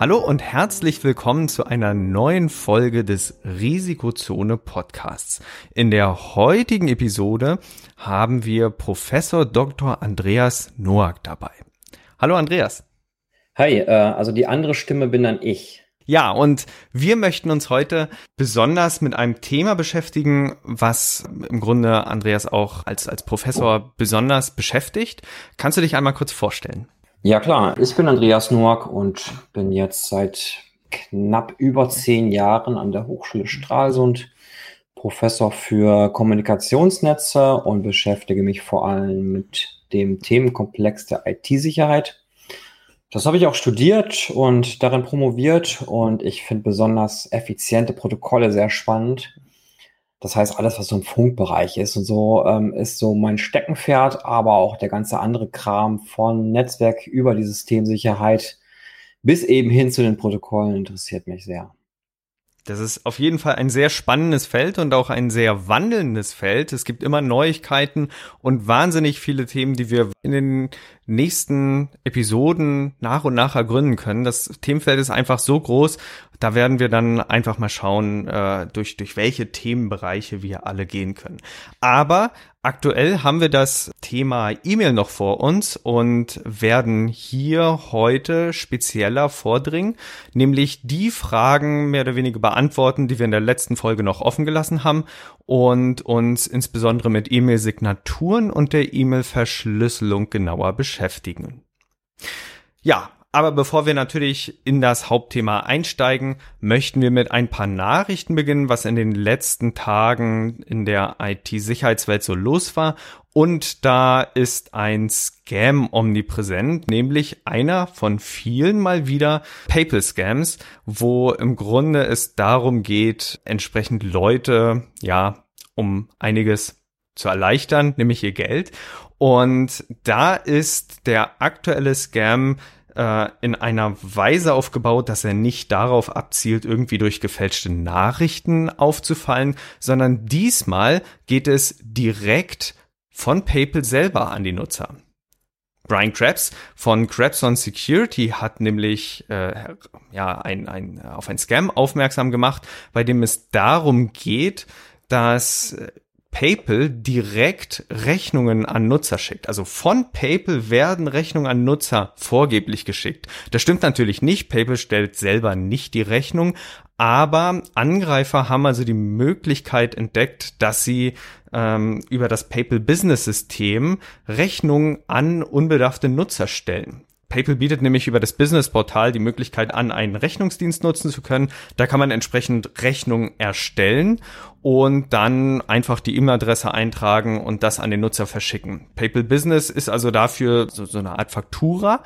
Hallo und herzlich willkommen zu einer neuen Folge des Risikozone Podcasts. In der heutigen Episode haben wir Professor Dr. Andreas Noack dabei. Hallo Andreas. Hi, äh, also die andere Stimme bin dann ich. Ja, und wir möchten uns heute besonders mit einem Thema beschäftigen, was im Grunde Andreas auch als, als Professor besonders beschäftigt. Kannst du dich einmal kurz vorstellen? Ja klar, ich bin Andreas Noack und bin jetzt seit knapp über zehn Jahren an der Hochschule Stralsund Professor für Kommunikationsnetze und beschäftige mich vor allem mit dem Themenkomplex der IT-Sicherheit. Das habe ich auch studiert und darin promoviert und ich finde besonders effiziente Protokolle sehr spannend das heißt, alles, was so im Funkbereich ist und so, ähm, ist so mein Steckenpferd, aber auch der ganze andere Kram von Netzwerk über die Systemsicherheit bis eben hin zu den Protokollen interessiert mich sehr. Das ist auf jeden Fall ein sehr spannendes Feld und auch ein sehr wandelndes Feld. Es gibt immer Neuigkeiten und wahnsinnig viele Themen, die wir in den nächsten Episoden nach und nach ergründen können. Das Themenfeld ist einfach so groß da werden wir dann einfach mal schauen, äh, durch, durch welche Themenbereiche wir alle gehen können. Aber aktuell haben wir das Thema E-Mail noch vor uns und werden hier heute spezieller vordringen, nämlich die Fragen mehr oder weniger beantworten, die wir in der letzten Folge noch offen gelassen haben und uns insbesondere mit E-Mail-Signaturen und der E-Mail-Verschlüsselung genauer beschäftigen. Ja, aber bevor wir natürlich in das Hauptthema einsteigen, möchten wir mit ein paar Nachrichten beginnen, was in den letzten Tagen in der IT-Sicherheitswelt so los war. Und da ist ein Scam omnipräsent, nämlich einer von vielen mal wieder PayPal-Scams, wo im Grunde es darum geht, entsprechend Leute, ja, um einiges zu erleichtern, nämlich ihr Geld. Und da ist der aktuelle Scam äh, in einer Weise aufgebaut, dass er nicht darauf abzielt, irgendwie durch gefälschte Nachrichten aufzufallen, sondern diesmal geht es direkt von PayPal selber an die Nutzer. Brian Krebs von Krebs on Security hat nämlich äh, ja, ein, ein, auf ein Scam aufmerksam gemacht, bei dem es darum geht, dass PayPal direkt Rechnungen an Nutzer schickt. Also von PayPal werden Rechnungen an Nutzer vorgeblich geschickt. Das stimmt natürlich nicht. PayPal stellt selber nicht die Rechnung, aber Angreifer haben also die Möglichkeit entdeckt, dass sie ähm, über das PayPal Business System Rechnungen an unbedarfte Nutzer stellen. PayPal bietet nämlich über das Business-Portal die Möglichkeit an, einen Rechnungsdienst nutzen zu können. Da kann man entsprechend Rechnungen erstellen und dann einfach die E-Mail-Adresse eintragen und das an den Nutzer verschicken. PayPal Business ist also dafür so, so eine Art Faktura,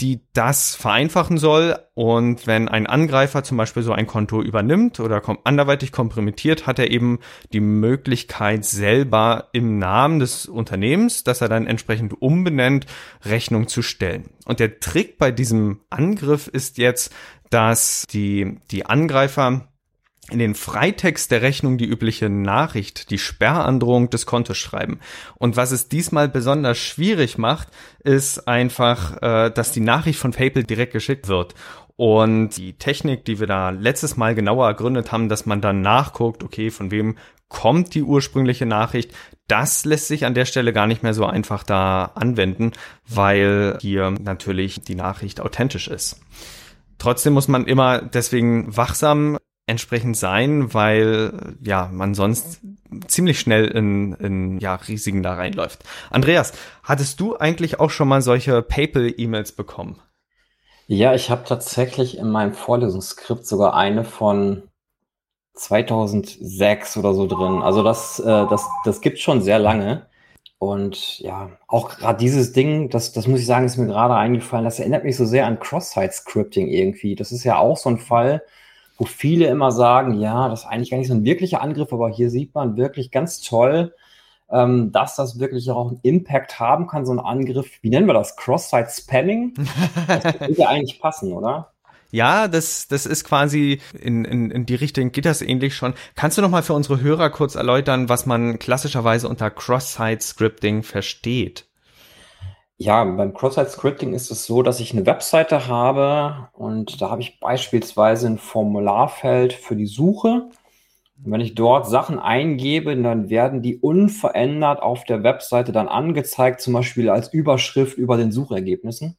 die das vereinfachen soll. Und wenn ein Angreifer zum Beispiel so ein Konto übernimmt oder kom anderweitig kompromittiert, hat er eben die Möglichkeit selber im Namen des Unternehmens, das er dann entsprechend umbenennt, Rechnung zu stellen. Und der Trick bei diesem Angriff ist jetzt, dass die, die Angreifer in den Freitext der Rechnung die übliche Nachricht, die Sperrandrohung des Kontos schreiben. Und was es diesmal besonders schwierig macht, ist einfach, äh, dass die Nachricht von PayPal direkt geschickt wird. Und die Technik, die wir da letztes Mal genauer ergründet haben, dass man dann nachguckt, okay, von wem kommt die ursprüngliche Nachricht, das lässt sich an der Stelle gar nicht mehr so einfach da anwenden, weil hier natürlich die Nachricht authentisch ist. Trotzdem muss man immer deswegen wachsam entsprechend sein, weil ja man sonst ziemlich schnell in, in ja, Risiken da reinläuft. Andreas, hattest du eigentlich auch schon mal solche PayPal-E-Mails bekommen? Ja, ich habe tatsächlich in meinem Vorlesungsskript sogar eine von 2006 oder so drin. Also das, äh, das, das gibt schon sehr lange. Und ja, auch gerade dieses Ding, das, das muss ich sagen, ist mir gerade eingefallen, das erinnert mich so sehr an Cross-Site-Scripting irgendwie. Das ist ja auch so ein Fall, wo viele immer sagen, ja, das ist eigentlich gar nicht so ein wirklicher Angriff, aber hier sieht man wirklich ganz toll, ähm, dass das wirklich auch einen Impact haben kann, so ein Angriff. Wie nennen wir das? Cross-Site-Spamming? Das würde ja eigentlich passen, oder? Ja, das, das ist quasi in, in, in die Richtung geht das ähnlich schon. Kannst du noch mal für unsere Hörer kurz erläutern, was man klassischerweise unter Cross-Site-Scripting versteht? Ja, beim Cross-Site-Scripting ist es so, dass ich eine Webseite habe und da habe ich beispielsweise ein Formularfeld für die Suche und wenn ich dort Sachen eingebe, dann werden die unverändert auf der Webseite dann angezeigt, zum Beispiel als Überschrift über den Suchergebnissen.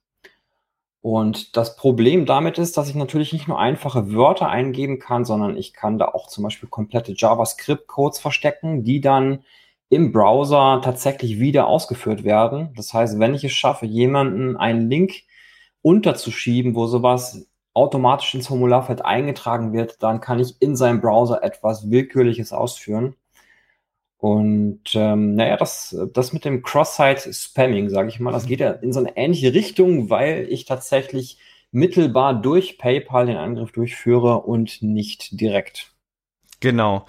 Und das Problem damit ist, dass ich natürlich nicht nur einfache Wörter eingeben kann, sondern ich kann da auch zum Beispiel komplette JavaScript-Codes verstecken, die dann im Browser tatsächlich wieder ausgeführt werden. Das heißt, wenn ich es schaffe, jemanden einen Link unterzuschieben, wo sowas automatisch ins Formularfeld eingetragen wird, dann kann ich in seinem Browser etwas Willkürliches ausführen. Und ähm, naja, das, das mit dem Cross-Site-Spamming, sage ich mal, das geht ja in so eine ähnliche Richtung, weil ich tatsächlich mittelbar durch PayPal den Angriff durchführe und nicht direkt. Genau.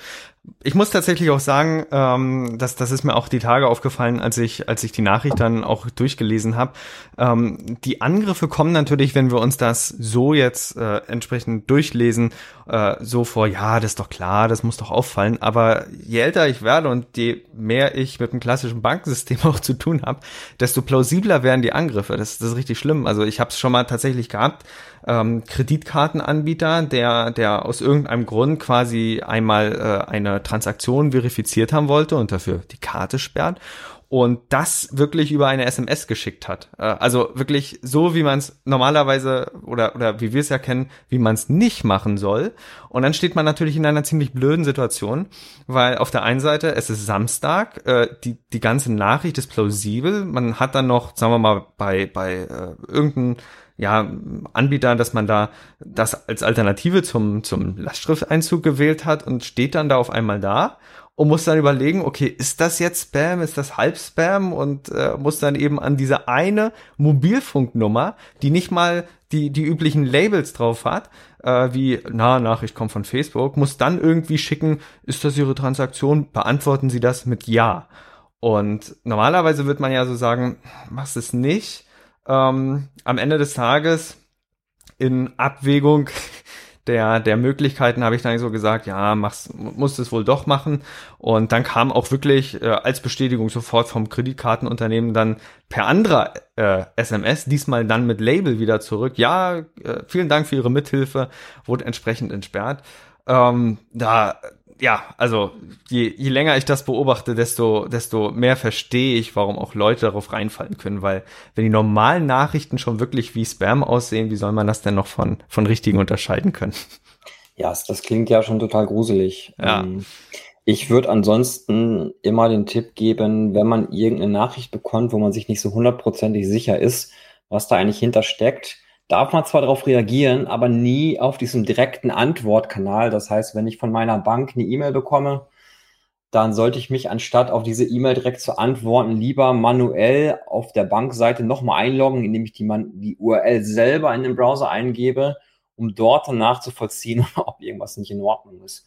Ich muss tatsächlich auch sagen, ähm, dass das ist mir auch die Tage aufgefallen, als ich als ich die Nachricht dann auch durchgelesen habe. Ähm, die Angriffe kommen natürlich, wenn wir uns das so jetzt äh, entsprechend durchlesen, äh, so vor. Ja, das ist doch klar, das muss doch auffallen. Aber je älter ich werde und je mehr ich mit dem klassischen Bankensystem auch zu tun habe, desto plausibler werden die Angriffe. Das, das ist richtig schlimm. Also ich habe es schon mal tatsächlich gehabt ähm, Kreditkartenanbieter, der, der aus irgendeinem Grund quasi einmal äh, eine Transaktion verifiziert haben wollte und dafür die Karte sperrt und das wirklich über eine SMS geschickt hat. Äh, also wirklich so, wie man es normalerweise oder, oder wie wir es ja kennen, wie man es nicht machen soll. Und dann steht man natürlich in einer ziemlich blöden Situation, weil auf der einen Seite es ist Samstag, äh, die, die ganze Nachricht ist plausibel. Man hat dann noch, sagen wir mal, bei, bei äh, irgendeinem ja, Anbieter, dass man da das als Alternative zum, zum Lastschrifteinzug gewählt hat und steht dann da auf einmal da und muss dann überlegen, okay, ist das jetzt Spam, ist das Halbspam und äh, muss dann eben an diese eine Mobilfunknummer, die nicht mal die, die üblichen Labels drauf hat, äh, wie, na, Nachricht kommt von Facebook, muss dann irgendwie schicken, ist das Ihre Transaktion? Beantworten Sie das mit Ja. Und normalerweise wird man ja so sagen, machst es nicht ähm, am Ende des Tages in Abwägung der, der Möglichkeiten habe ich dann so gesagt, ja, mach's, musst es wohl doch machen. Und dann kam auch wirklich äh, als Bestätigung sofort vom Kreditkartenunternehmen dann per anderer äh, SMS, diesmal dann mit Label wieder zurück. Ja, äh, vielen Dank für Ihre Mithilfe, wurde entsprechend entsperrt. Ähm, da ja, also je, je länger ich das beobachte, desto, desto mehr verstehe ich, warum auch Leute darauf reinfallen können, weil wenn die normalen Nachrichten schon wirklich wie Spam aussehen, wie soll man das denn noch von, von richtigen unterscheiden können? Ja, das klingt ja schon total gruselig. Ja. Ähm, ich würde ansonsten immer den Tipp geben, wenn man irgendeine Nachricht bekommt, wo man sich nicht so hundertprozentig sicher ist, was da eigentlich hintersteckt, darf man zwar darauf reagieren, aber nie auf diesem direkten Antwortkanal. Das heißt, wenn ich von meiner Bank eine E-Mail bekomme, dann sollte ich mich anstatt auf diese E-Mail direkt zu antworten, lieber manuell auf der Bankseite nochmal einloggen, indem ich die, die URL selber in den Browser eingebe, um dort dann nachzuvollziehen, ob irgendwas nicht in Ordnung ist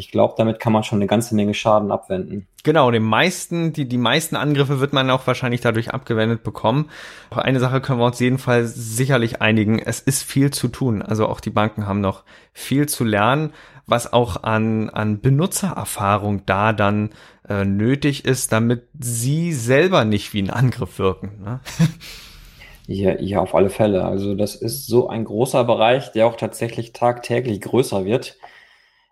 ich glaube, damit kann man schon eine ganze Menge Schaden abwenden. Genau, den meisten, die, die meisten Angriffe wird man auch wahrscheinlich dadurch abgewendet bekommen. Aber eine Sache können wir uns jedenfalls sicherlich einigen. Es ist viel zu tun. Also auch die Banken haben noch viel zu lernen, was auch an, an Benutzererfahrung da dann äh, nötig ist, damit sie selber nicht wie ein Angriff wirken. Ne? Ja, ja, auf alle Fälle. Also das ist so ein großer Bereich, der auch tatsächlich tagtäglich größer wird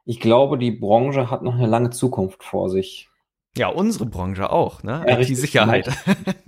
ich glaube, die Branche hat noch eine lange Zukunft vor sich. Ja, unsere Branche auch, ne? Ja, IT-Sicherheit.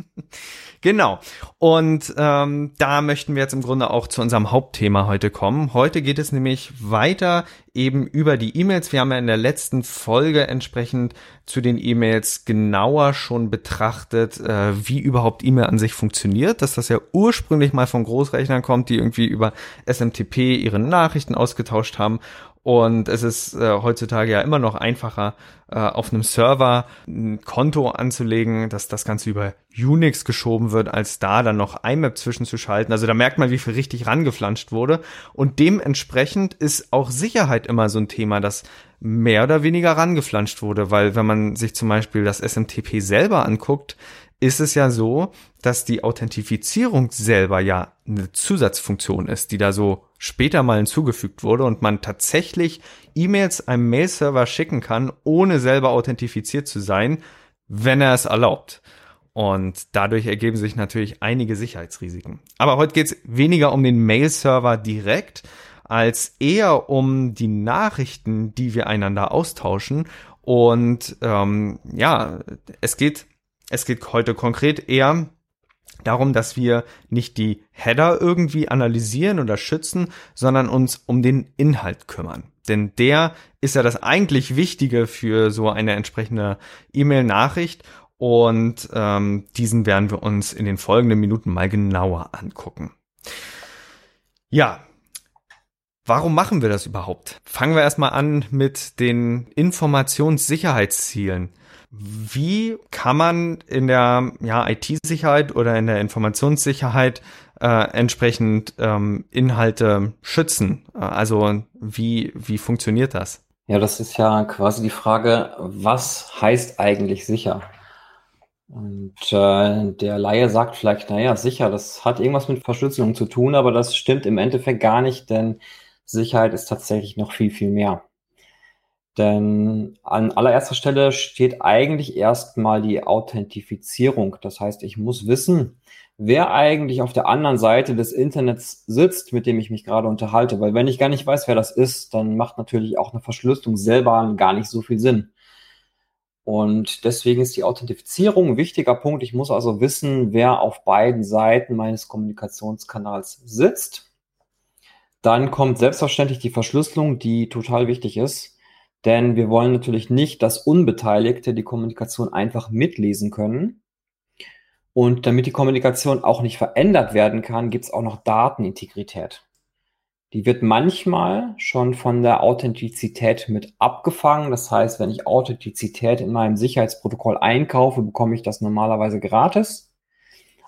genau. Und ähm, da möchten wir jetzt im Grunde auch zu unserem Hauptthema heute kommen. Heute geht es nämlich weiter eben über die E-Mails. Wir haben ja in der letzten Folge entsprechend zu den E-Mails genauer schon betrachtet, äh, wie überhaupt E-Mail an sich funktioniert, dass das ja ursprünglich mal von Großrechnern kommt, die irgendwie über SMTP ihre Nachrichten ausgetauscht haben und es ist äh, heutzutage ja immer noch einfacher, äh, auf einem Server ein Konto anzulegen, dass das Ganze über Unix geschoben wird, als da dann noch IMAP zwischenzuschalten. Also da merkt man, wie viel richtig rangeflanscht wurde. Und dementsprechend ist auch Sicherheit immer so ein Thema, das mehr oder weniger rangeflanscht wurde, weil wenn man sich zum Beispiel das SMTP selber anguckt, ist es ja so, dass die Authentifizierung selber ja eine Zusatzfunktion ist, die da so später mal hinzugefügt wurde und man tatsächlich E-Mails einem Mail-Server schicken kann, ohne selber authentifiziert zu sein, wenn er es erlaubt. Und dadurch ergeben sich natürlich einige Sicherheitsrisiken. Aber heute geht es weniger um den Mail-Server direkt, als eher um die Nachrichten, die wir einander austauschen. Und ähm, ja, es geht es geht heute konkret eher darum, dass wir nicht die Header irgendwie analysieren oder schützen, sondern uns um den Inhalt kümmern. Denn der ist ja das eigentlich Wichtige für so eine entsprechende E-Mail-Nachricht und ähm, diesen werden wir uns in den folgenden Minuten mal genauer angucken. Ja, warum machen wir das überhaupt? Fangen wir erstmal an mit den Informationssicherheitszielen. Wie kann man in der ja, IT-Sicherheit oder in der Informationssicherheit äh, entsprechend ähm, Inhalte schützen? Also wie, wie funktioniert das? Ja, das ist ja quasi die Frage, was heißt eigentlich sicher? Und äh, der Laie sagt vielleicht, naja, sicher, das hat irgendwas mit Verschlüsselung zu tun, aber das stimmt im Endeffekt gar nicht, denn Sicherheit ist tatsächlich noch viel, viel mehr. Denn an allererster Stelle steht eigentlich erstmal die Authentifizierung. Das heißt, ich muss wissen, wer eigentlich auf der anderen Seite des Internets sitzt, mit dem ich mich gerade unterhalte. Weil wenn ich gar nicht weiß, wer das ist, dann macht natürlich auch eine Verschlüsselung selber gar nicht so viel Sinn. Und deswegen ist die Authentifizierung ein wichtiger Punkt. Ich muss also wissen, wer auf beiden Seiten meines Kommunikationskanals sitzt. Dann kommt selbstverständlich die Verschlüsselung, die total wichtig ist. Denn wir wollen natürlich nicht, dass Unbeteiligte die Kommunikation einfach mitlesen können. Und damit die Kommunikation auch nicht verändert werden kann, gibt es auch noch Datenintegrität. Die wird manchmal schon von der Authentizität mit abgefangen. Das heißt, wenn ich Authentizität in meinem Sicherheitsprotokoll einkaufe, bekomme ich das normalerweise gratis,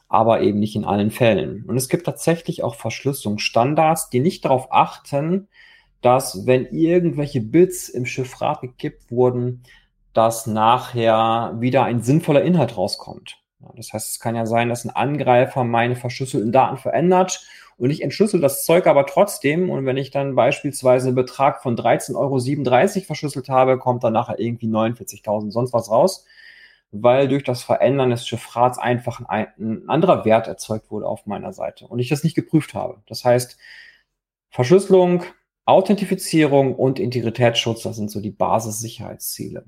aber eben nicht in allen Fällen. Und es gibt tatsächlich auch Verschlüsselungsstandards, die nicht darauf achten, dass wenn irgendwelche Bits im Chiffrat gekippt wurden, dass nachher wieder ein sinnvoller Inhalt rauskommt. Das heißt, es kann ja sein, dass ein Angreifer meine verschlüsselten Daten verändert und ich entschlüssel das Zeug aber trotzdem. Und wenn ich dann beispielsweise einen Betrag von 13,37 Euro verschlüsselt habe, kommt dann nachher irgendwie 49.000 sonst was raus, weil durch das Verändern des Chiffrats einfach ein, ein anderer Wert erzeugt wurde auf meiner Seite und ich das nicht geprüft habe. Das heißt, Verschlüsselung Authentifizierung und Integritätsschutz, das sind so die Basissicherheitsziele.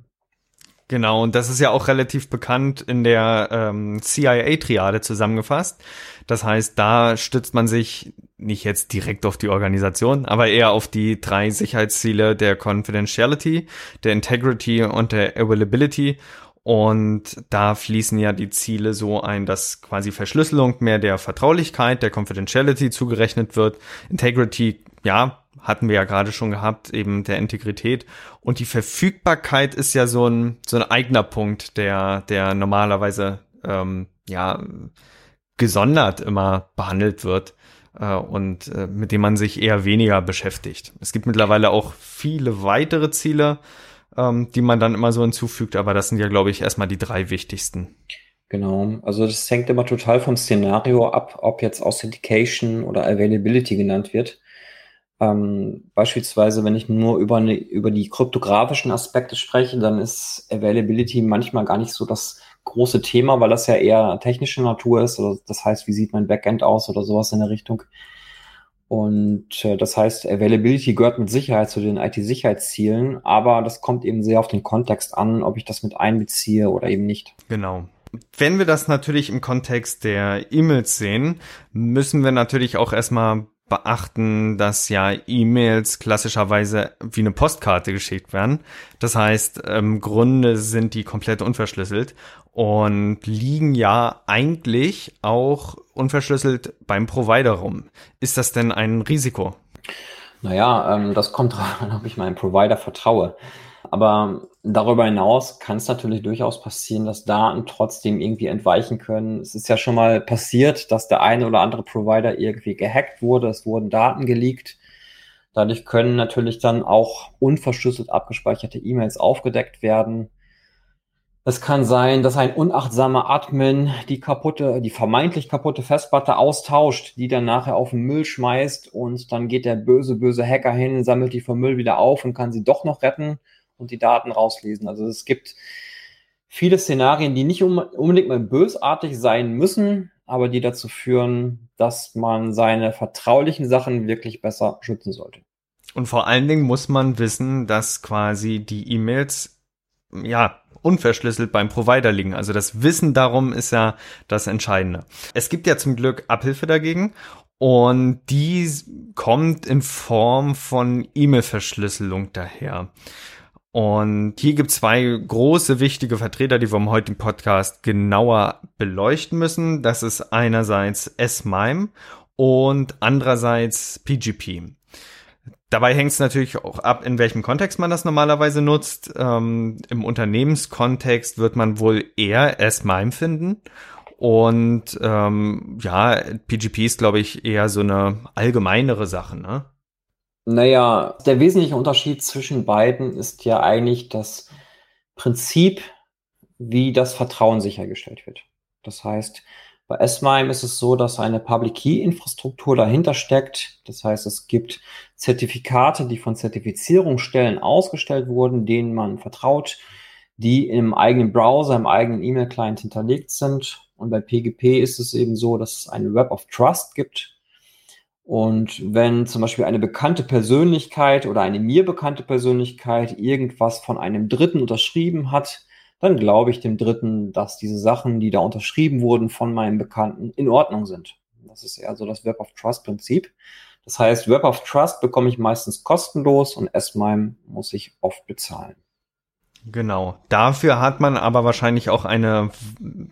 Genau, und das ist ja auch relativ bekannt in der ähm, CIA-Triade zusammengefasst. Das heißt, da stützt man sich nicht jetzt direkt auf die Organisation, aber eher auf die drei Sicherheitsziele der Confidentiality, der Integrity und der Availability. Und da fließen ja die Ziele so ein, dass quasi Verschlüsselung mehr der Vertraulichkeit, der Confidentiality zugerechnet wird. Integrity, ja, hatten wir ja gerade schon gehabt, eben der Integrität. Und die Verfügbarkeit ist ja so ein, so ein eigener Punkt, der, der normalerweise, ähm, ja, gesondert immer behandelt wird äh, und äh, mit dem man sich eher weniger beschäftigt. Es gibt mittlerweile auch viele weitere Ziele, ähm, die man dann immer so hinzufügt, aber das sind ja, glaube ich, erstmal die drei wichtigsten. Genau, also das hängt immer total vom Szenario ab, ob jetzt Authentication oder Availability genannt wird. Ähm, beispielsweise, wenn ich nur über, eine, über die kryptografischen Aspekte spreche, dann ist Availability manchmal gar nicht so das große Thema, weil das ja eher technische Natur ist. Oder das heißt, wie sieht mein Backend aus oder sowas in der Richtung. Und äh, das heißt, Availability gehört mit Sicherheit zu den IT-Sicherheitszielen, aber das kommt eben sehr auf den Kontext an, ob ich das mit einbeziehe oder eben nicht. Genau. Wenn wir das natürlich im Kontext der E-Mails sehen, müssen wir natürlich auch erstmal beachten, dass ja E-Mails klassischerweise wie eine Postkarte geschickt werden. Das heißt, im Grunde sind die komplett unverschlüsselt und liegen ja eigentlich auch unverschlüsselt beim Provider rum. Ist das denn ein Risiko? Naja, ähm, das kommt darauf an, ob ich meinem Provider vertraue. Aber darüber hinaus kann es natürlich durchaus passieren, dass Daten trotzdem irgendwie entweichen können. Es ist ja schon mal passiert, dass der eine oder andere Provider irgendwie gehackt wurde, es wurden Daten geleakt. Dadurch können natürlich dann auch unverschlüsselt abgespeicherte E-Mails aufgedeckt werden. Es kann sein, dass ein unachtsamer Admin die kaputte, die vermeintlich kaputte Festplatte austauscht, die dann nachher auf den Müll schmeißt und dann geht der böse, böse Hacker hin, sammelt die vom Müll wieder auf und kann sie doch noch retten und die Daten rauslesen. Also es gibt viele Szenarien, die nicht unbedingt mal bösartig sein müssen, aber die dazu führen, dass man seine vertraulichen Sachen wirklich besser schützen sollte. Und vor allen Dingen muss man wissen, dass quasi die E-Mails, ja, unverschlüsselt beim Provider liegen. Also das Wissen darum ist ja das Entscheidende. Es gibt ja zum Glück Abhilfe dagegen und die kommt in Form von E-Mail-Verschlüsselung daher. Und hier gibt es zwei große wichtige Vertreter, die wir im heutigen Podcast genauer beleuchten müssen. Das ist einerseits S-MIME und andererseits PGP. Dabei hängt es natürlich auch ab, in welchem Kontext man das normalerweise nutzt. Ähm, Im Unternehmenskontext wird man wohl eher S-MIME finden. Und ähm, ja, PGP ist, glaube ich, eher so eine allgemeinere Sache, ne? Naja, der wesentliche Unterschied zwischen beiden ist ja eigentlich das Prinzip, wie das Vertrauen sichergestellt wird. Das heißt, bei S-MIME ist es so, dass eine Public Key Infrastruktur dahinter steckt. Das heißt, es gibt Zertifikate, die von Zertifizierungsstellen ausgestellt wurden, denen man vertraut, die im eigenen Browser, im eigenen E-Mail-Client hinterlegt sind. Und bei PGP ist es eben so, dass es eine Web of Trust gibt. Und wenn zum Beispiel eine bekannte Persönlichkeit oder eine mir bekannte Persönlichkeit irgendwas von einem Dritten unterschrieben hat, dann glaube ich dem Dritten, dass diese Sachen, die da unterschrieben wurden von meinem Bekannten, in Ordnung sind. Das ist eher so das Web of Trust Prinzip. Das heißt, Web of Trust bekomme ich meistens kostenlos und S-MIME muss ich oft bezahlen. Genau. Dafür hat man aber wahrscheinlich auch eine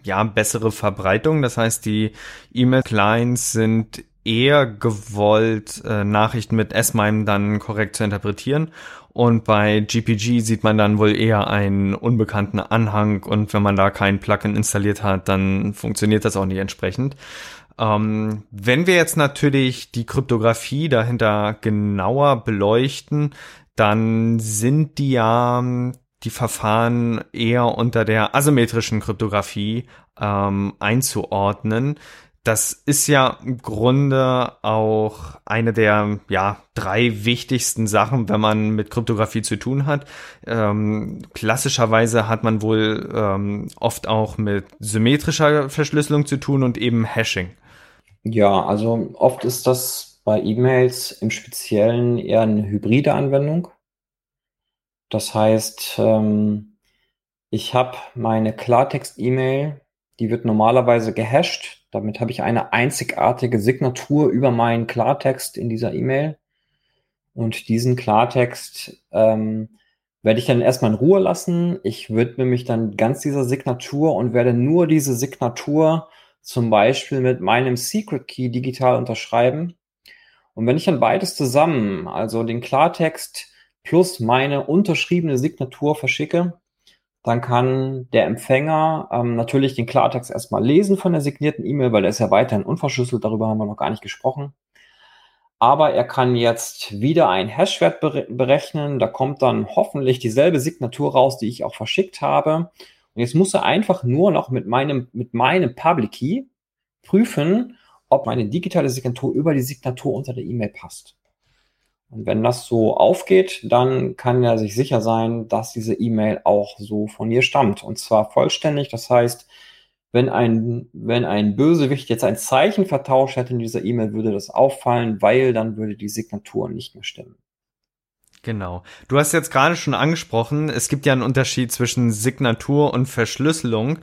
ja bessere Verbreitung. Das heißt, die E-Mail-Clients sind eher gewollt, äh, Nachrichten mit S-MIME dann korrekt zu interpretieren. Und bei GPG sieht man dann wohl eher einen unbekannten Anhang und wenn man da kein Plugin installiert hat, dann funktioniert das auch nicht entsprechend. Ähm, wenn wir jetzt natürlich die Kryptographie dahinter genauer beleuchten, dann sind die ja die Verfahren eher unter der asymmetrischen Kryptographie ähm, einzuordnen das ist ja im Grunde auch eine der ja drei wichtigsten Sachen, wenn man mit Kryptographie zu tun hat. Ähm, klassischerweise hat man wohl ähm, oft auch mit symmetrischer Verschlüsselung zu tun und eben Hashing. Ja, also oft ist das bei E-Mails im Speziellen eher eine hybride Anwendung. Das heißt, ähm, ich habe meine Klartext-E-Mail, die wird normalerweise gehasht damit habe ich eine einzigartige Signatur über meinen Klartext in dieser E-Mail. Und diesen Klartext ähm, werde ich dann erstmal in Ruhe lassen. Ich widme mich dann ganz dieser Signatur und werde nur diese Signatur zum Beispiel mit meinem Secret Key digital unterschreiben. Und wenn ich dann beides zusammen, also den Klartext plus meine unterschriebene Signatur verschicke, dann kann der Empfänger ähm, natürlich den Klartext erstmal lesen von der signierten E-Mail, weil er ist ja weiterhin unverschlüsselt, darüber haben wir noch gar nicht gesprochen. Aber er kann jetzt wieder einen Hashwert berechnen, da kommt dann hoffentlich dieselbe Signatur raus, die ich auch verschickt habe. Und jetzt muss er einfach nur noch mit meinem, mit meinem Public Key prüfen, ob meine digitale Signatur über die Signatur unter der E-Mail passt. Und wenn das so aufgeht, dann kann er sich sicher sein, dass diese E-Mail auch so von ihr stammt. Und zwar vollständig. Das heißt, wenn ein, wenn ein Bösewicht jetzt ein Zeichen vertauscht hätte in dieser E-Mail, würde das auffallen, weil dann würde die Signatur nicht mehr stimmen. Genau. Du hast jetzt gerade schon angesprochen, es gibt ja einen Unterschied zwischen Signatur und Verschlüsselung.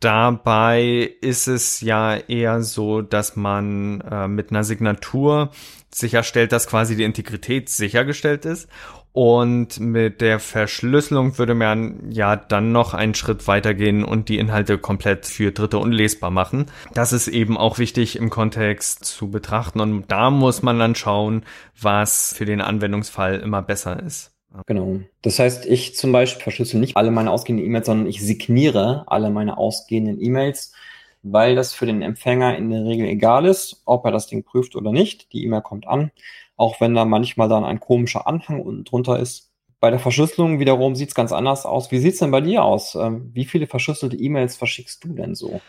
Dabei ist es ja eher so, dass man äh, mit einer Signatur sicherstellt, dass quasi die Integrität sichergestellt ist. Und mit der Verschlüsselung würde man ja dann noch einen Schritt weitergehen und die Inhalte komplett für Dritte unlesbar machen. Das ist eben auch wichtig im Kontext zu betrachten. Und da muss man dann schauen, was für den Anwendungsfall immer besser ist. Genau. Das heißt, ich zum Beispiel verschlüssel nicht alle meine ausgehenden E-Mails, sondern ich signiere alle meine ausgehenden E-Mails, weil das für den Empfänger in der Regel egal ist, ob er das Ding prüft oder nicht. Die E-Mail kommt an, auch wenn da manchmal dann ein komischer Anhang unten drunter ist. Bei der Verschlüsselung wiederum sieht es ganz anders aus. Wie sieht es denn bei dir aus? Ähm, wie viele verschlüsselte E-Mails verschickst du denn so?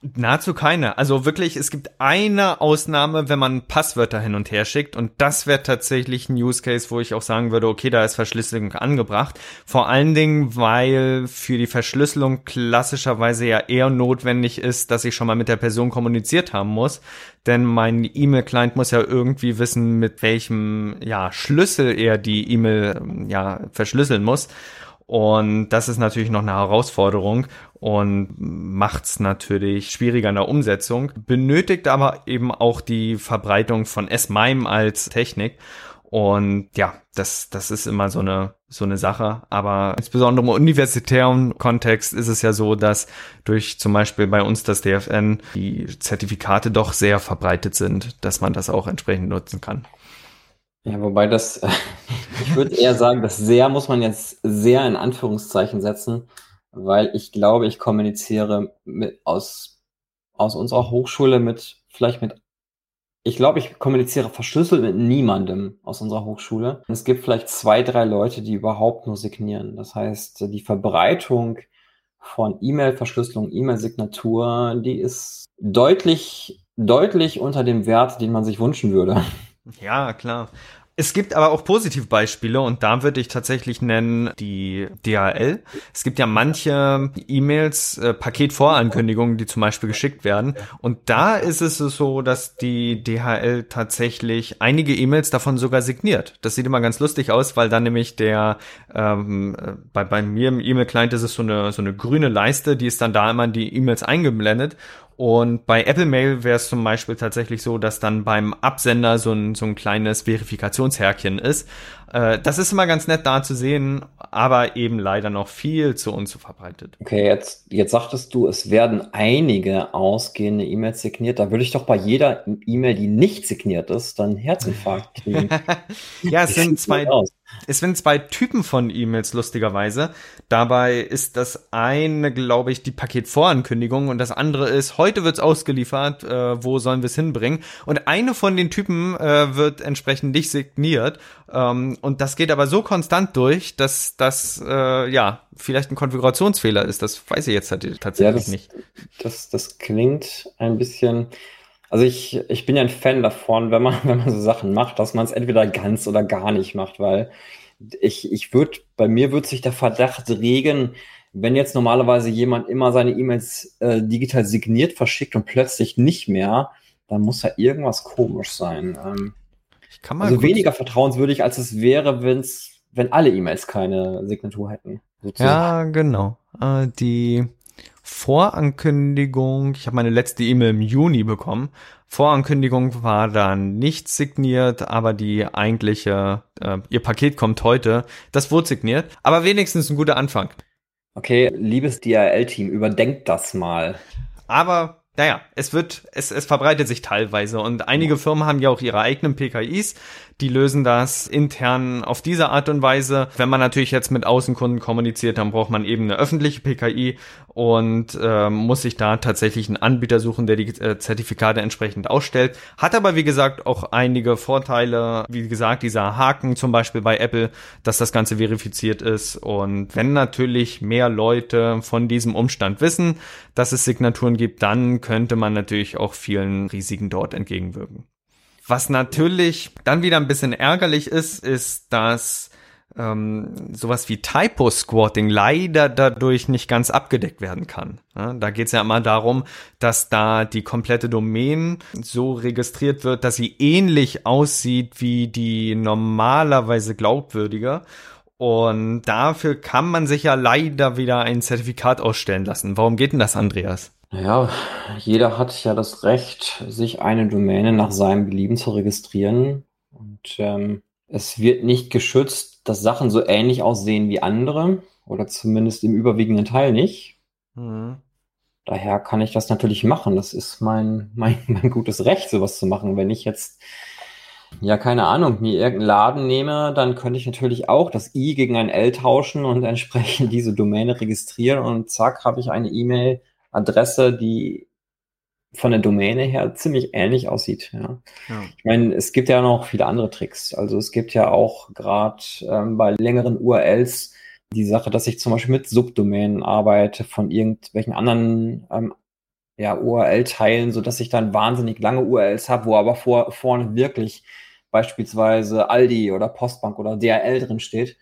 Nahezu keine. Also wirklich, es gibt eine Ausnahme, wenn man Passwörter hin und her schickt. Und das wäre tatsächlich ein Use Case, wo ich auch sagen würde, okay, da ist Verschlüsselung angebracht. Vor allen Dingen, weil für die Verschlüsselung klassischerweise ja eher notwendig ist, dass ich schon mal mit der Person kommuniziert haben muss. Denn mein E-Mail-Client muss ja irgendwie wissen, mit welchem ja, Schlüssel er die E-Mail ja, verschlüsseln muss. Und das ist natürlich noch eine Herausforderung und macht's natürlich schwieriger in der Umsetzung, benötigt aber eben auch die Verbreitung von S-MIME als Technik. Und ja, das, das ist immer so eine, so eine Sache. Aber insbesondere im universitären Kontext ist es ja so, dass durch zum Beispiel bei uns das DFN die Zertifikate doch sehr verbreitet sind, dass man das auch entsprechend nutzen kann. Ja, wobei das, ich würde eher sagen, das sehr muss man jetzt sehr in Anführungszeichen setzen, weil ich glaube, ich kommuniziere mit, aus, aus unserer Hochschule mit, vielleicht mit, ich glaube, ich kommuniziere verschlüsselt mit niemandem aus unserer Hochschule. Es gibt vielleicht zwei, drei Leute, die überhaupt nur signieren. Das heißt, die Verbreitung von E-Mail-Verschlüsselung, E-Mail-Signatur, die ist deutlich, deutlich unter dem Wert, den man sich wünschen würde. Ja, klar. Es gibt aber auch positive Beispiele und da würde ich tatsächlich nennen die DHL. Es gibt ja manche E-Mails, äh, Paketvorankündigungen, die zum Beispiel geschickt werden. Und da ist es so, dass die DHL tatsächlich einige E-Mails davon sogar signiert. Das sieht immer ganz lustig aus, weil dann nämlich der, ähm, äh, bei, bei mir im E-Mail-Client ist es so eine, so eine grüne Leiste, die ist dann da immer in die E-Mails eingeblendet. Und bei Apple Mail wäre es zum Beispiel tatsächlich so, dass dann beim Absender so ein, so ein kleines Verifikationshärkchen ist. Äh, das ist immer ganz nett da zu sehen, aber eben leider noch viel zu unzuverbreitet. Okay, jetzt, jetzt sagtest du, es werden einige ausgehende E-Mails signiert. Da würde ich doch bei jeder E-Mail, die nicht signiert ist, dann Herzinfarkt kriegen. ja, es sind zwei, es sind zwei Typen von E-Mails, lustigerweise. Dabei ist das eine, glaube ich, die Paketvorankündigung und das andere ist, heute wird's ausgeliefert, äh, wo sollen wir es hinbringen? Und eine von den Typen äh, wird entsprechend nicht signiert. Ähm, und das geht aber so konstant durch, dass das, äh, ja, vielleicht ein Konfigurationsfehler ist. Das weiß ich jetzt tatsächlich ja, das, nicht. Das, das klingt ein bisschen also ich, ich bin ja ein Fan davon, wenn man, wenn man so Sachen macht, dass man es entweder ganz oder gar nicht macht, weil ich, ich würde, bei mir wird sich der Verdacht regen, wenn jetzt normalerweise jemand immer seine E-Mails äh, digital signiert verschickt und plötzlich nicht mehr, dann muss da irgendwas komisch sein. Ähm, also weniger vertrauenswürdig, als es wäre, wenn's, wenn alle E-Mails keine Signatur hätten. Sozusagen. Ja, genau. Äh, die Vorankündigung, ich habe meine letzte E-Mail im Juni bekommen. Vorankündigung war dann nicht signiert, aber die eigentliche, äh, ihr Paket kommt heute, das wurde signiert, aber wenigstens ein guter Anfang. Okay, liebes DRL-Team, überdenkt das mal. Aber naja, es wird, es, es verbreitet sich teilweise und einige Firmen haben ja auch ihre eigenen PKIs, die lösen das intern auf diese Art und Weise. Wenn man natürlich jetzt mit Außenkunden kommuniziert, dann braucht man eben eine öffentliche PKI und äh, muss sich da tatsächlich einen Anbieter suchen, der die äh, Zertifikate entsprechend ausstellt. Hat aber, wie gesagt, auch einige Vorteile. Wie gesagt, dieser Haken zum Beispiel bei Apple, dass das Ganze verifiziert ist. Und wenn natürlich mehr Leute von diesem Umstand wissen, dass es Signaturen gibt, dann könnte man natürlich auch vielen Risiken dort entgegenwirken. Was natürlich dann wieder ein bisschen ärgerlich ist, ist, dass ähm, sowas wie Typo-Squatting leider dadurch nicht ganz abgedeckt werden kann. Ja, da geht es ja immer darum, dass da die komplette Domain so registriert wird, dass sie ähnlich aussieht wie die normalerweise glaubwürdige Und dafür kann man sich ja leider wieder ein Zertifikat ausstellen lassen. Warum geht denn das, Andreas? Ja, jeder hat ja das Recht, sich eine Domäne nach seinem Belieben zu registrieren. Und ähm, es wird nicht geschützt, dass Sachen so ähnlich aussehen wie andere oder zumindest im überwiegenden Teil nicht. Mhm. Daher kann ich das natürlich machen. Das ist mein, mein, mein gutes Recht, sowas zu machen. Wenn ich jetzt, ja, keine Ahnung, mir irgendeinen Laden nehme, dann könnte ich natürlich auch das I gegen ein L tauschen und entsprechend diese Domäne registrieren und zack, habe ich eine E-Mail-Adresse, die von der Domäne her ziemlich ähnlich aussieht. Ja. ja. Ich meine, es gibt ja noch viele andere Tricks. Also es gibt ja auch gerade ähm, bei längeren URLs die Sache, dass ich zum Beispiel mit Subdomänen arbeite von irgendwelchen anderen ähm, ja, URL-Teilen, so dass ich dann wahnsinnig lange URLs habe, wo aber vor, vorne wirklich beispielsweise Aldi oder Postbank oder DRL drin steht.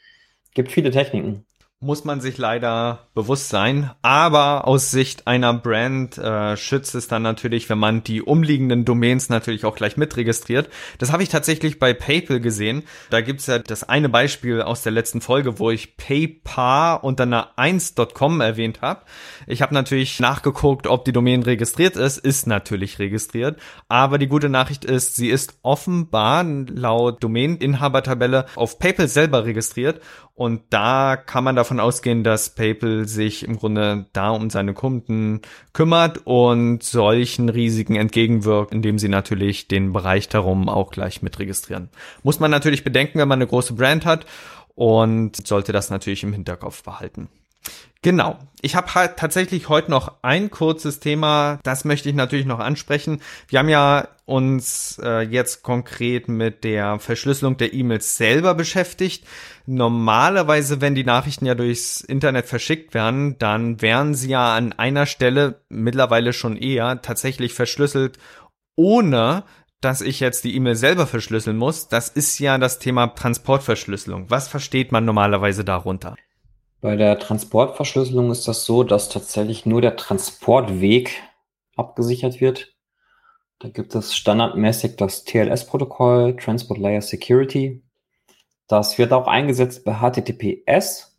Gibt viele Techniken muss man sich leider bewusst sein. Aber aus Sicht einer Brand äh, schützt es dann natürlich, wenn man die umliegenden Domains natürlich auch gleich mitregistriert. Das habe ich tatsächlich bei PayPal gesehen. Da gibt's ja das eine Beispiel aus der letzten Folge, wo ich PayPal unter einer 1.com erwähnt habe. Ich habe natürlich nachgeguckt, ob die Domain registriert ist. Ist natürlich registriert. Aber die gute Nachricht ist, sie ist offenbar laut Domaininhabertabelle auf PayPal selber registriert und da kann man davon ausgehen, dass PayPal sich im Grunde da um seine Kunden kümmert und solchen Risiken entgegenwirkt, indem sie natürlich den Bereich darum auch gleich mit registrieren. Muss man natürlich bedenken, wenn man eine große Brand hat und sollte das natürlich im Hinterkopf behalten. Genau. Ich habe halt tatsächlich heute noch ein kurzes Thema, das möchte ich natürlich noch ansprechen. Wir haben ja uns äh, jetzt konkret mit der Verschlüsselung der E-Mails selber beschäftigt. Normalerweise, wenn die Nachrichten ja durchs Internet verschickt werden, dann wären sie ja an einer Stelle mittlerweile schon eher tatsächlich verschlüsselt, ohne dass ich jetzt die E-Mail selber verschlüsseln muss. Das ist ja das Thema Transportverschlüsselung. Was versteht man normalerweise darunter? Bei der Transportverschlüsselung ist das so, dass tatsächlich nur der Transportweg abgesichert wird. Da gibt es standardmäßig das TLS-Protokoll, Transport Layer Security. Das wird auch eingesetzt bei HTTPS.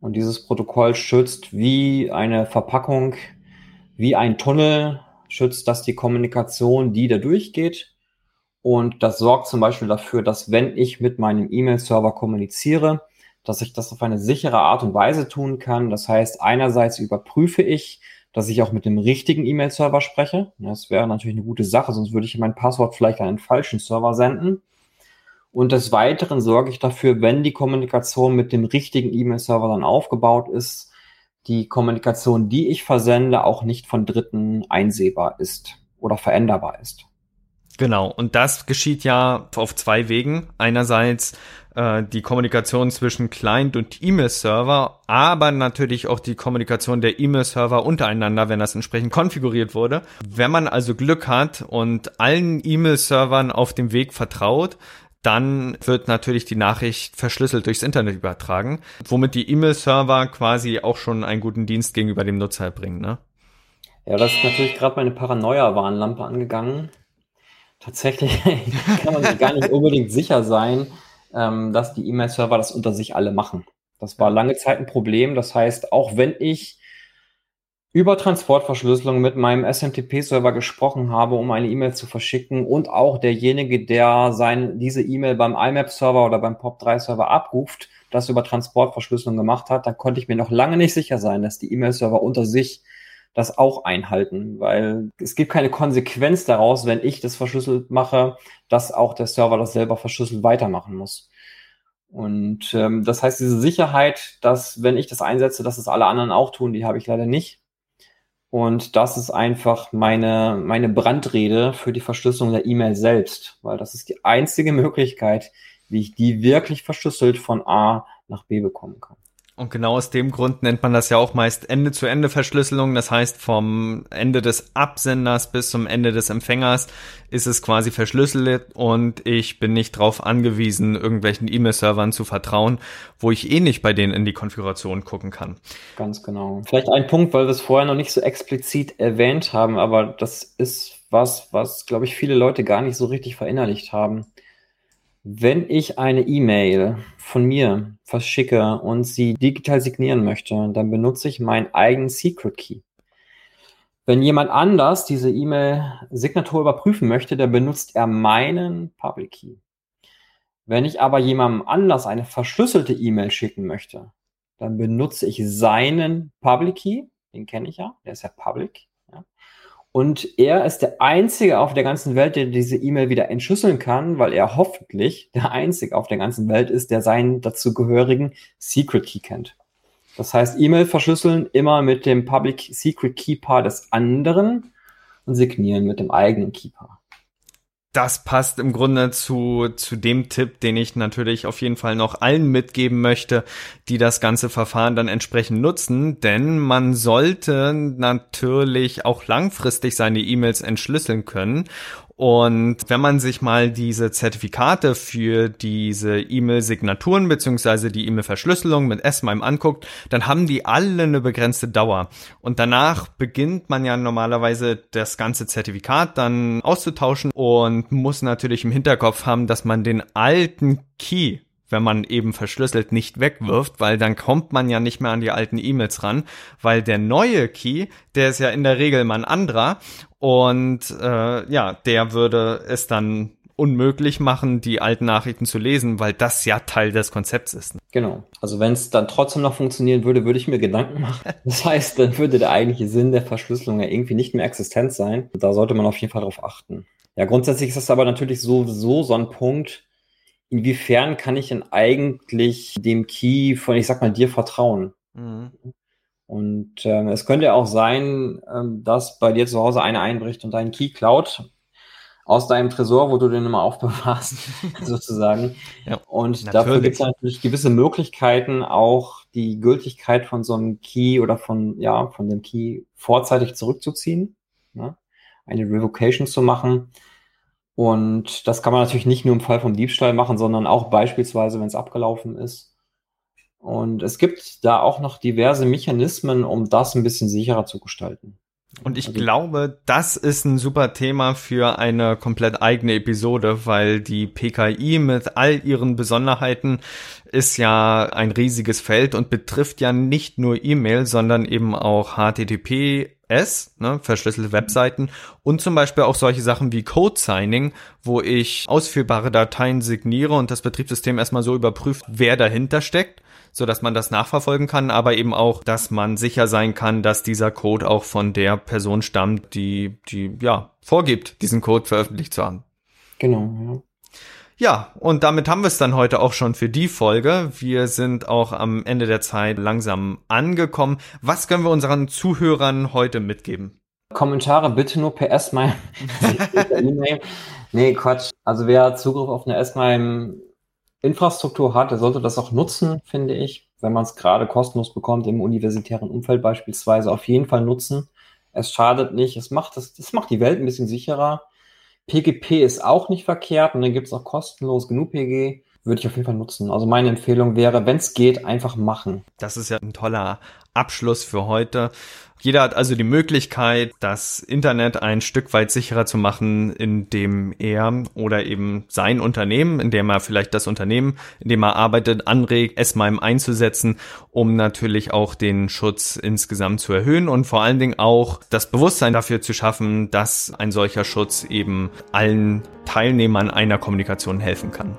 Und dieses Protokoll schützt wie eine Verpackung, wie ein Tunnel, schützt das die Kommunikation, die da durchgeht. Und das sorgt zum Beispiel dafür, dass wenn ich mit meinem E-Mail-Server kommuniziere, dass ich das auf eine sichere Art und Weise tun kann. Das heißt, einerseits überprüfe ich, dass ich auch mit dem richtigen E-Mail-Server spreche. Das wäre natürlich eine gute Sache, sonst würde ich mein Passwort vielleicht an einen falschen Server senden. Und des Weiteren sorge ich dafür, wenn die Kommunikation mit dem richtigen E-Mail-Server dann aufgebaut ist, die Kommunikation, die ich versende, auch nicht von Dritten einsehbar ist oder veränderbar ist. Genau, und das geschieht ja auf zwei Wegen. Einerseits äh, die Kommunikation zwischen Client und E-Mail-Server, aber natürlich auch die Kommunikation der E-Mail-Server untereinander, wenn das entsprechend konfiguriert wurde. Wenn man also Glück hat und allen E-Mail-Servern auf dem Weg vertraut, dann wird natürlich die Nachricht verschlüsselt durchs Internet übertragen, womit die E-Mail-Server quasi auch schon einen guten Dienst gegenüber dem Nutzer erbringen. Ne? Ja, das ist natürlich gerade meine Paranoia-Warnlampe angegangen. Tatsächlich kann man sich gar nicht unbedingt sicher sein, ähm, dass die E-Mail-Server das unter sich alle machen. Das war lange Zeit ein Problem. Das heißt, auch wenn ich über Transportverschlüsselung mit meinem SMTP-Server gesprochen habe, um eine E-Mail zu verschicken und auch derjenige, der sein, diese E-Mail beim IMAP-Server oder beim POP3-Server abruft, das über Transportverschlüsselung gemacht hat, dann konnte ich mir noch lange nicht sicher sein, dass die E-Mail-Server unter sich das auch einhalten, weil es gibt keine Konsequenz daraus, wenn ich das verschlüsselt mache, dass auch der Server das selber verschlüsselt weitermachen muss. Und ähm, das heißt, diese Sicherheit, dass wenn ich das einsetze, dass es alle anderen auch tun, die habe ich leider nicht. Und das ist einfach meine, meine Brandrede für die Verschlüsselung der E-Mail selbst, weil das ist die einzige Möglichkeit, wie ich die wirklich verschlüsselt von A nach B bekommen kann. Und genau aus dem Grund nennt man das ja auch meist Ende-zu-Ende-Verschlüsselung. Das heißt, vom Ende des Absenders bis zum Ende des Empfängers ist es quasi verschlüsselt und ich bin nicht darauf angewiesen, irgendwelchen E-Mail-Servern zu vertrauen, wo ich eh nicht bei denen in die Konfiguration gucken kann. Ganz genau. Vielleicht ein Punkt, weil wir es vorher noch nicht so explizit erwähnt haben, aber das ist was, was, glaube ich, viele Leute gar nicht so richtig verinnerlicht haben. Wenn ich eine E-Mail von mir verschicke und sie digital signieren möchte, dann benutze ich meinen eigenen Secret Key. Wenn jemand anders diese E-Mail-Signatur überprüfen möchte, dann benutzt er meinen Public Key. Wenn ich aber jemandem anders eine verschlüsselte E-Mail schicken möchte, dann benutze ich seinen Public Key, den kenne ich ja, der ist ja public. Ja. Und er ist der Einzige auf der ganzen Welt, der diese E-Mail wieder entschlüsseln kann, weil er hoffentlich der Einzige auf der ganzen Welt ist, der seinen dazugehörigen Secret Key kennt. Das heißt, E-Mail verschlüsseln immer mit dem Public Secret Keeper des anderen und signieren mit dem eigenen Keeper. Das passt im Grunde zu, zu dem Tipp, den ich natürlich auf jeden Fall noch allen mitgeben möchte, die das ganze Verfahren dann entsprechend nutzen, denn man sollte natürlich auch langfristig seine E-Mails entschlüsseln können und wenn man sich mal diese Zertifikate für diese E-Mail-Signaturen beziehungsweise die E-Mail-Verschlüsselung mit S-MIME anguckt, dann haben die alle eine begrenzte Dauer. Und danach beginnt man ja normalerweise das ganze Zertifikat dann auszutauschen und muss natürlich im Hinterkopf haben, dass man den alten Key wenn man eben verschlüsselt nicht wegwirft, weil dann kommt man ja nicht mehr an die alten E-Mails ran, weil der neue Key, der ist ja in der Regel mal ein anderer und äh, ja, der würde es dann unmöglich machen, die alten Nachrichten zu lesen, weil das ja Teil des Konzepts ist. Genau. Also wenn es dann trotzdem noch funktionieren würde, würde ich mir Gedanken machen. Das heißt, dann würde der eigentliche Sinn der Verschlüsselung ja irgendwie nicht mehr existent sein. Da sollte man auf jeden Fall darauf achten. Ja, grundsätzlich ist das aber natürlich sowieso so ein Punkt, inwiefern kann ich denn eigentlich dem Key von, ich sag mal, dir vertrauen? Mhm. Und ähm, es könnte auch sein, ähm, dass bei dir zu Hause einer einbricht und deinen Key klaut aus deinem Tresor, wo du den immer aufbewahrst, sozusagen. Ja, und natürlich. dafür gibt es natürlich gewisse Möglichkeiten, auch die Gültigkeit von so einem Key oder von, ja, von dem Key vorzeitig zurückzuziehen, ne? eine Revocation zu machen. Und das kann man natürlich nicht nur im Fall vom Diebstahl machen, sondern auch beispielsweise, wenn es abgelaufen ist. Und es gibt da auch noch diverse Mechanismen, um das ein bisschen sicherer zu gestalten. Und ich also, glaube, das ist ein super Thema für eine komplett eigene Episode, weil die PKI mit all ihren Besonderheiten ist ja ein riesiges Feld und betrifft ja nicht nur E-Mail, sondern eben auch HTTP S, ne, verschlüsselte Webseiten und zum Beispiel auch solche Sachen wie Code Signing, wo ich ausführbare Dateien signiere und das Betriebssystem erstmal so überprüft, wer dahinter steckt, so dass man das nachverfolgen kann, aber eben auch, dass man sicher sein kann, dass dieser Code auch von der Person stammt, die, die, ja, vorgibt, diesen Code veröffentlicht zu haben. Genau, ja. Ja, und damit haben wir es dann heute auch schon für die Folge. Wir sind auch am Ende der Zeit langsam angekommen. Was können wir unseren Zuhörern heute mitgeben? Kommentare bitte nur per S-MIME. nee, Quatsch. Also wer Zugriff auf eine S-MIME Infrastruktur hat, der sollte das auch nutzen, finde ich. Wenn man es gerade kostenlos bekommt, im universitären Umfeld beispielsweise, auf jeden Fall nutzen. Es schadet nicht. Es macht, das, das macht die Welt ein bisschen sicherer. PGP ist auch nicht verkehrt und dann gibt es auch kostenlos genug PG. Würde ich auf jeden Fall nutzen. Also meine Empfehlung wäre, wenn es geht, einfach machen. Das ist ja ein toller Abschluss für heute. Jeder hat also die Möglichkeit, das Internet ein Stück weit sicherer zu machen, indem er oder eben sein Unternehmen, indem er vielleicht das Unternehmen, in dem er arbeitet, anregt, es mal einzusetzen, um natürlich auch den Schutz insgesamt zu erhöhen und vor allen Dingen auch das Bewusstsein dafür zu schaffen, dass ein solcher Schutz eben allen Teilnehmern einer Kommunikation helfen kann.